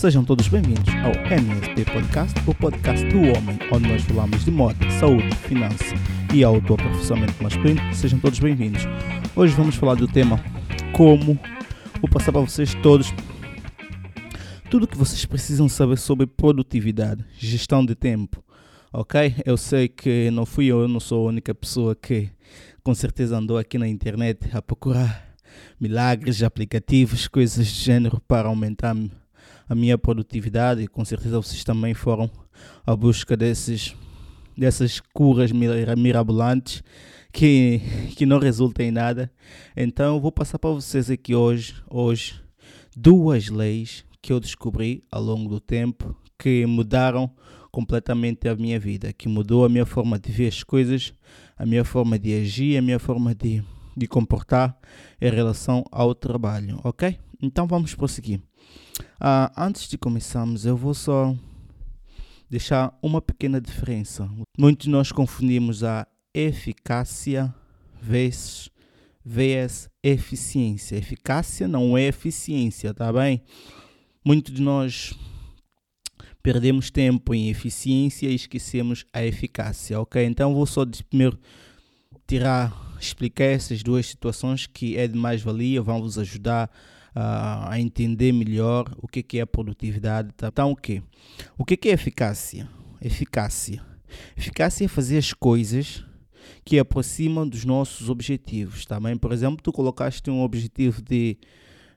Sejam todos bem-vindos ao MSP Podcast, o podcast do homem, onde nós falamos de moda, saúde, finanças e autoaperfeiçoamento masculino. Sejam todos bem-vindos. Hoje vamos falar do tema como vou passar para vocês todos tudo o que vocês precisam saber sobre produtividade, gestão de tempo. Ok? Eu sei que não fui eu, eu não sou a única pessoa que com certeza andou aqui na internet a procurar milagres, aplicativos, coisas do gênero para aumentar a minha produtividade e com certeza vocês também foram à busca desses, dessas curas mirabolantes que, que não resultam em nada. Então vou passar para vocês aqui hoje, hoje duas leis que eu descobri ao longo do tempo que mudaram completamente a minha vida, que mudou a minha forma de ver as coisas, a minha forma de agir, a minha forma de, de comportar em relação ao trabalho, ok? Então vamos prosseguir. Uh, antes de começarmos, eu vou só deixar uma pequena diferença. Muitos de nós confundimos a eficácia vezes vs eficiência. Eficácia não é eficiência, tá bem? Muitos de nós perdemos tempo em eficiência e esquecemos a eficácia, ok? Então vou só primeiro tirar, explicar essas duas situações que é de mais valia, vão vos ajudar uh, a entender melhor o que, é a produtividade. Tá? Então, o que? O que, que é eficácia? Eficácia. Eficácia é fazer as coisas que aproximam dos nossos objetivos. Também, tá por exemplo, tu colocaste um objetivo de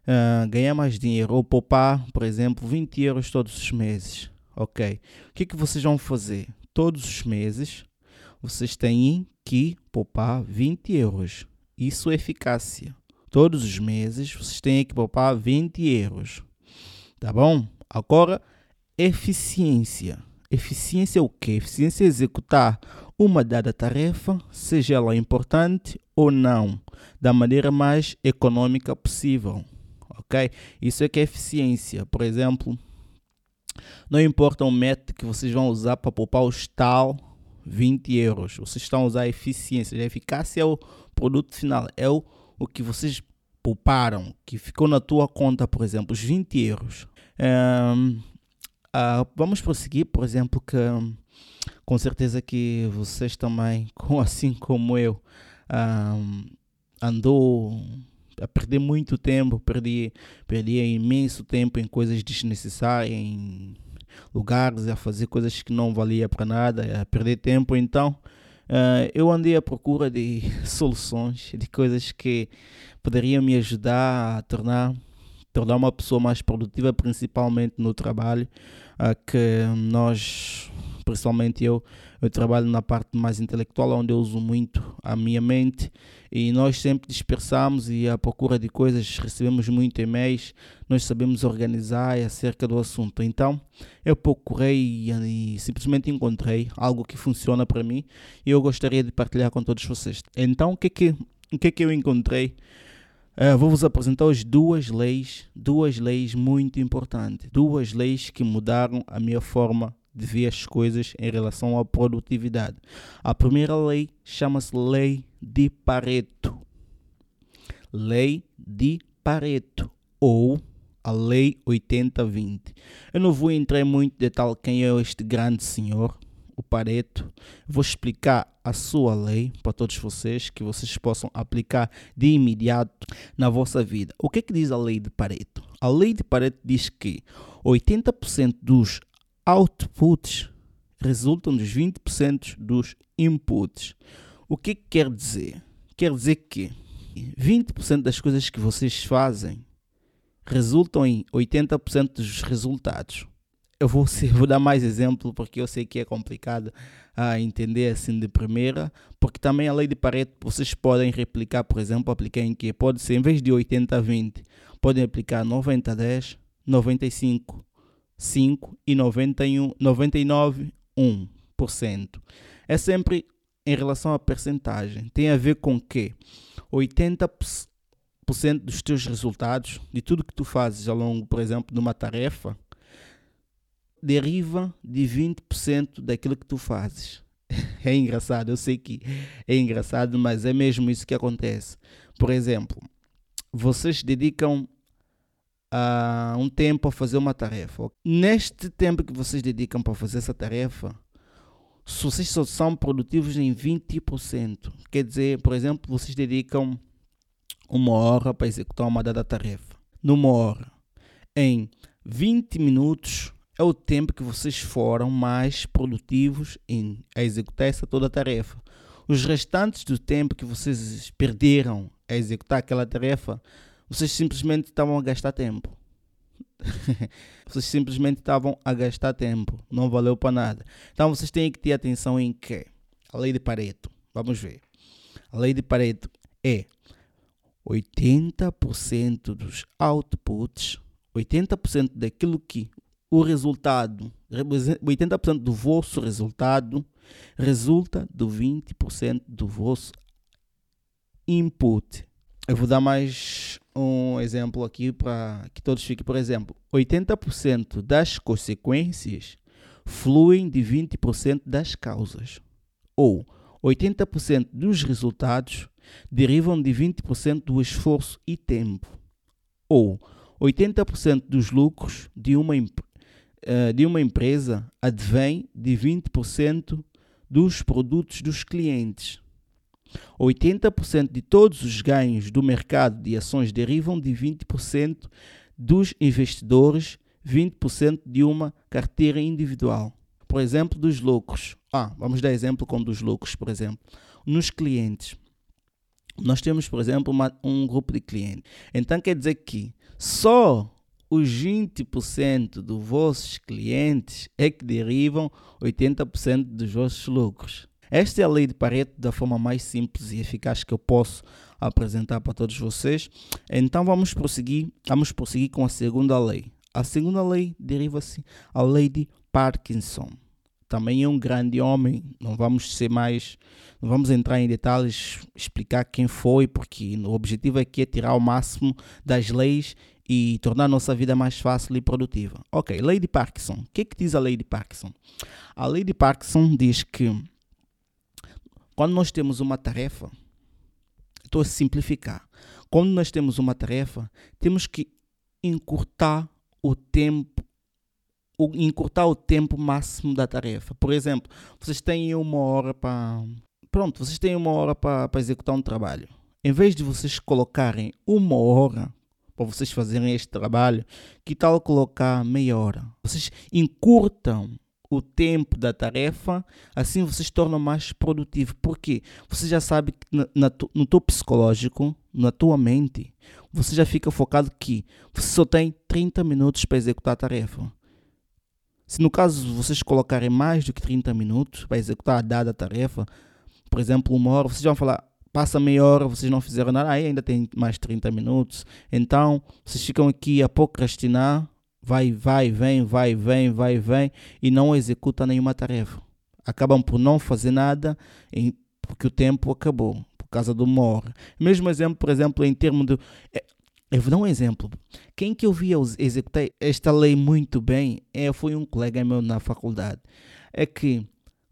uh, ganhar mais dinheiro ou poupar, por exemplo, 20 euros todos os meses. Ok. O que, que vocês vão fazer? Todos os meses vocês têm que poupar 20 euros. Isso é eficácia. Todos os meses vocês têm que poupar 20 euros. Tá bom? Agora, eficiência. Eficiência é o que? Eficiência é executar uma dada tarefa, seja ela importante ou não, da maneira mais econômica possível. Ok? Isso é que é eficiência. Por exemplo, não importa o método que vocês vão usar para poupar os tal 20 euros. Vocês estão a usar a eficiência. A eficácia é o produto final. É o o que vocês pouparam, que ficou na tua conta, por exemplo, os 20 euros. Um, uh, vamos prosseguir, por exemplo, que com certeza que vocês também, assim como eu, um, andou a perder muito tempo, perdi, perdi imenso tempo em coisas desnecessárias, em lugares, a fazer coisas que não valia para nada, a perder tempo. Então, Uh, eu andei à procura de soluções, de coisas que poderiam me ajudar a tornar, tornar uma pessoa mais produtiva, principalmente no trabalho, uh, que nós, principalmente eu, eu trabalho na parte mais intelectual, onde eu uso muito a minha mente e nós sempre dispersamos e à procura de coisas, recebemos muito e-mails, nós sabemos organizar acerca do assunto. Então, eu procurei e, e simplesmente encontrei algo que funciona para mim e eu gostaria de partilhar com todos vocês. Então, o que que, o que, que eu encontrei? Uh, Vou-vos apresentar hoje duas leis, duas leis muito importantes, duas leis que mudaram a minha forma de ver as coisas em relação à produtividade. A primeira lei chama-se Lei de Pareto. Lei de Pareto ou a Lei 80-20. Eu não vou entrar muito em detalhe quem é este grande senhor, o Pareto. Vou explicar a sua lei para todos vocês, que vocês possam aplicar de imediato na vossa vida. O que é que diz a lei de Pareto? A lei de Pareto diz que 80% dos outputs resultam dos 20% dos inputs. O que, que quer dizer? Quer dizer que 20% das coisas que vocês fazem resultam em 80% dos resultados. Eu vou, vou dar mais exemplo porque eu sei que é complicado a entender assim de primeira, porque também a lei de Pareto vocês podem replicar, por exemplo, aplicar em que pode ser em vez de 80 a 20, podem aplicar 90 a 10, 95 5 e 91, 99,1%. É sempre em relação à percentagem. Tem a ver com que 80% dos teus resultados, de tudo que tu fazes ao longo, por exemplo, de uma tarefa, deriva de 20% daquilo que tu fazes. É engraçado, eu sei que é engraçado, mas é mesmo isso que acontece. Por exemplo, vocês dedicam uh, um tempo a fazer uma tarefa. Neste tempo que vocês dedicam para fazer essa tarefa, se vocês só são produtivos em 20%, quer dizer, por exemplo, vocês dedicam uma hora para executar uma dada tarefa. Numa hora, em 20 minutos é o tempo que vocês foram mais produtivos em executar essa toda a tarefa. Os restantes do tempo que vocês perderam a executar aquela tarefa, vocês simplesmente estavam a gastar tempo. vocês simplesmente estavam a gastar tempo, não valeu para nada. Então vocês têm que ter atenção em que a lei de Pareto, vamos ver. A lei de Pareto é 80% dos outputs, 80% daquilo que o resultado, 80% do vosso resultado resulta do 20% do vosso input. Eu vou dar mais um exemplo aqui para que todos fiquem. Por exemplo, 80% das consequências fluem de 20% das causas. Ou 80% dos resultados derivam de 20% do esforço e tempo. Ou 80% dos lucros de uma, eh, de uma empresa advém de 20% dos produtos dos clientes. 80% de todos os ganhos do mercado de ações derivam de 20% dos investidores, 20% de uma carteira individual. Por exemplo, dos lucros. Ah, vamos dar exemplo com dos lucros, por exemplo. Nos clientes. Nós temos, por exemplo, uma, um grupo de clientes. Então quer dizer que só os 20% dos vossos clientes é que derivam 80% dos vossos lucros. Esta é a lei de Pareto da forma mais simples e eficaz que eu posso apresentar para todos vocês. Então vamos prosseguir, vamos prosseguir com a segunda lei. A segunda lei deriva-se a lei de Parkinson. Também é um grande homem, não vamos ser mais, não vamos entrar em detalhes, explicar quem foi, porque o objetivo aqui é tirar o máximo das leis e tornar nossa vida mais fácil e produtiva. Ok, lei de Parkinson. O que, é que diz a lei de Parkinson? A lei de Parkinson diz que quando nós temos uma tarefa, estou a simplificar. Quando nós temos uma tarefa, temos que encurtar o tempo, encurtar o tempo máximo da tarefa. Por exemplo, vocês têm uma hora para. Pronto, vocês têm uma hora para executar um trabalho. Em vez de vocês colocarem uma hora para vocês fazerem este trabalho, que tal colocar meia hora? Vocês encurtam o tempo da tarefa, assim você se torna mais produtivo. Porque você já sabe que na, na, no teu psicológico, na tua mente, você já fica focado que você só tem 30 minutos para executar a tarefa. Se no caso vocês colocarem mais do que 30 minutos para executar a dada tarefa, por exemplo, uma hora, vocês vão falar, passa meia hora, vocês não fizeram nada, aí ainda tem mais 30 minutos. Então, vocês ficam aqui a procrastinar vai, vai, vem, vai, vem, vai, vem e não executa nenhuma tarefa. Acabam por não fazer nada porque o tempo acabou, por causa do uma. Mesmo exemplo, por exemplo, em termos de. É, eu vou dar um exemplo. Quem que eu via executar esta lei muito bem é, foi um colega meu na faculdade. É que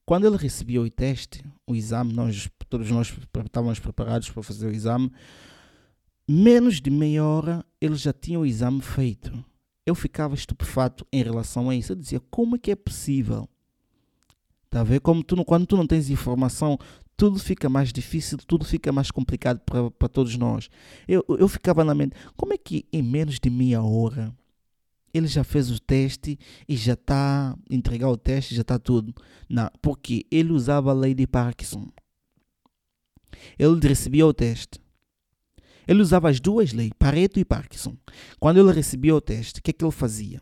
quando ele recebia o teste, o exame, nós, todos nós estávamos preparados para fazer o exame, menos de meia hora ele já tinha o exame feito eu ficava estupefato em relação a isso. Eu dizia, como é que é possível? Tá a ver? Como tu, quando tu não tens informação, tudo fica mais difícil, tudo fica mais complicado para todos nós. Eu, eu ficava na mente, como é que em menos de meia hora ele já fez o teste e já está entregar o teste, já está tudo. Não, porque ele usava a lei de Parkinson. Ele recebia o teste. Ele usava as duas leis, Pareto e Parkinson. Quando ele recebia o teste, o que é que ele fazia?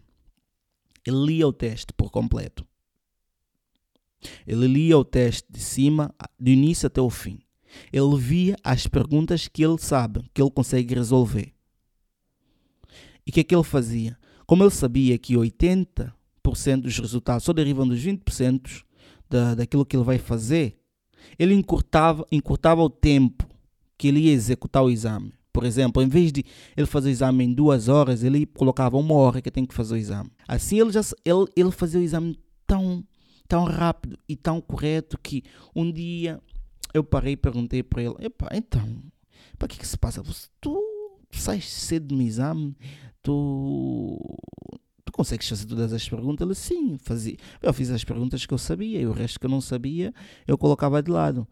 Ele lia o teste por completo. Ele lia o teste de cima, do início até o fim. Ele via as perguntas que ele sabe, que ele consegue resolver. E o que é que ele fazia? Como ele sabia que 80% dos resultados só derivam dos 20% da, daquilo que ele vai fazer, ele encurtava, encurtava o tempo que ele ia executar o exame. Por exemplo, em vez de ele fazer o exame em duas horas, ele colocava uma hora que tem que fazer o exame. Assim ele já ele, ele fazia o exame tão, tão rápido e tão correto que um dia eu parei e perguntei para ele: então, para que, que se passa? Tu sais cedo no exame, tu, tu consegues fazer todas as perguntas? Ele, sim, fazia. Eu fiz as perguntas que eu sabia e o resto que eu não sabia, eu colocava de lado.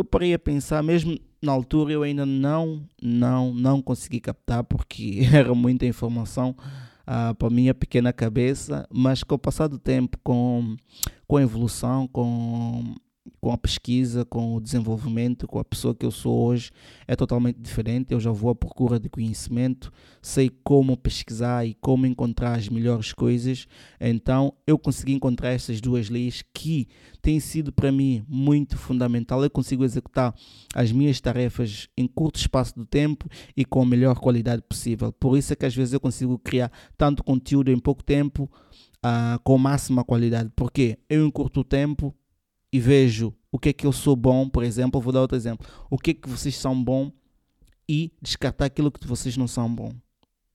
Eu parei a pensar, mesmo na altura eu ainda não, não, não consegui captar porque era muita informação uh, para a minha pequena cabeça, mas com o passar do tempo, com, com a evolução, com com a pesquisa, com o desenvolvimento, com a pessoa que eu sou hoje, é totalmente diferente. Eu já vou à procura de conhecimento, sei como pesquisar e como encontrar as melhores coisas. Então, eu consegui encontrar essas duas leis que têm sido para mim muito fundamental. Eu consigo executar as minhas tarefas em curto espaço de tempo e com a melhor qualidade possível. Por isso é que às vezes eu consigo criar tanto conteúdo em pouco tempo. Uh, com máxima qualidade, porque eu em curto tempo e vejo o que é que eu sou bom, por exemplo, vou dar outro exemplo. O que é que vocês são bom e descartar aquilo que vocês não são bom.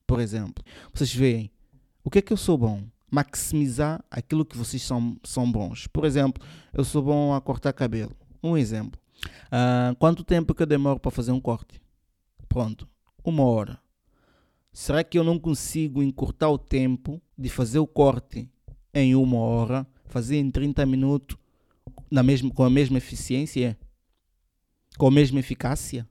Por exemplo, vocês veem o que é que eu sou bom, maximizar aquilo que vocês são, são bons. Por exemplo, eu sou bom a cortar cabelo. Um exemplo. Uh, quanto tempo que eu demoro para fazer um corte? Pronto, uma hora. Será que eu não consigo encurtar o tempo de fazer o corte em uma hora, fazer em 30 minutos na mesma, com a mesma eficiência? Com a mesma eficácia?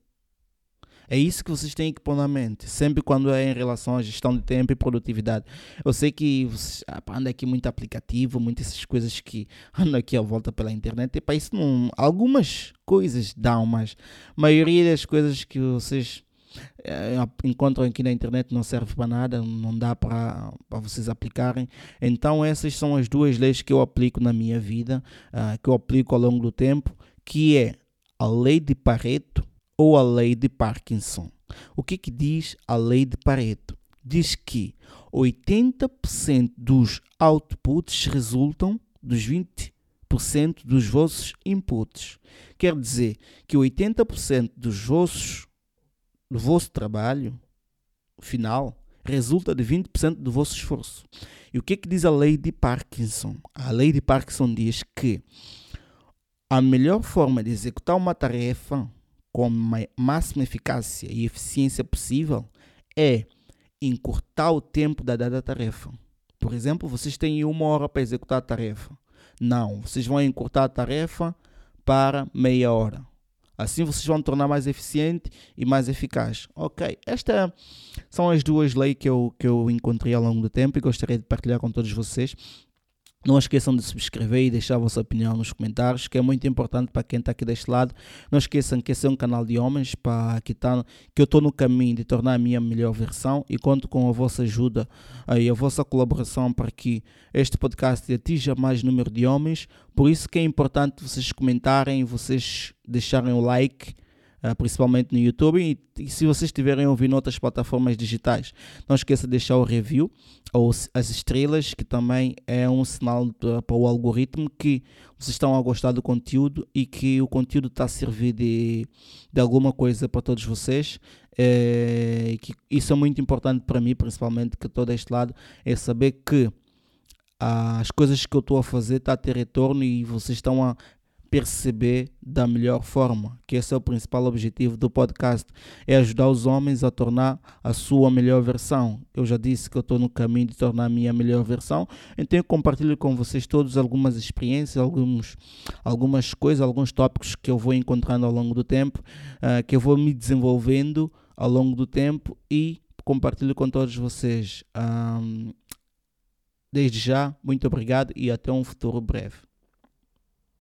É isso que vocês têm que pôr na mente, sempre quando é em relação à gestão de tempo e produtividade. Eu sei que vocês, ah, anda aqui muito aplicativo, muitas essas coisas que andam aqui à volta pela internet, e para isso não, algumas coisas dão, mas a maioria das coisas que vocês encontram aqui na internet não serve para nada, não dá para, para vocês aplicarem. Então essas são as duas leis que eu aplico na minha vida, uh, que eu aplico ao longo do tempo, que é a lei de Pareto ou a lei de Parkinson. O que, que diz a lei de Pareto? Diz que 80% dos outputs resultam dos 20% dos vossos inputs. Quer dizer que 80% dos vossos do vosso trabalho final resulta de 20% do vosso esforço. E o que, é que diz a lei de Parkinson? A lei de Parkinson diz que a melhor forma de executar uma tarefa com a máxima eficácia e eficiência possível é encurtar o tempo da dada tarefa. Por exemplo, vocês têm uma hora para executar a tarefa. Não, vocês vão encurtar a tarefa para meia hora. Assim vocês vão tornar mais eficiente e mais eficaz. Ok, estas são as duas leis que eu, que eu encontrei ao longo do tempo e gostaria de partilhar com todos vocês. Não esqueçam de subscrever e deixar a vossa opinião nos comentários, que é muito importante para quem está aqui deste lado. Não esqueçam que esse é um canal de homens para que, tá, que eu estou no caminho de tornar a minha melhor versão e conto com a vossa ajuda e a vossa colaboração para que este podcast atinja mais número de homens. Por isso que é importante vocês comentarem, vocês deixarem o like uh, principalmente no YouTube. E, e, se vocês estiverem ouvindo outras plataformas digitais, não esqueça de deixar o review ou as estrelas, que também é um sinal para o algoritmo que vocês estão a gostar do conteúdo e que o conteúdo está a servir de, de alguma coisa para todos vocês. É, que isso é muito importante para mim, principalmente que todo este lado, é saber que as coisas que eu estou a fazer está a ter retorno e vocês estão a perceber da melhor forma, que esse é o principal objetivo do podcast, é ajudar os homens a tornar a sua melhor versão. Eu já disse que eu estou no caminho de tornar a minha melhor versão, então eu compartilho com vocês todos algumas experiências, alguns, algumas coisas, alguns tópicos que eu vou encontrando ao longo do tempo, uh, que eu vou me desenvolvendo ao longo do tempo e compartilho com todos vocês. Um, desde já, muito obrigado e até um futuro breve.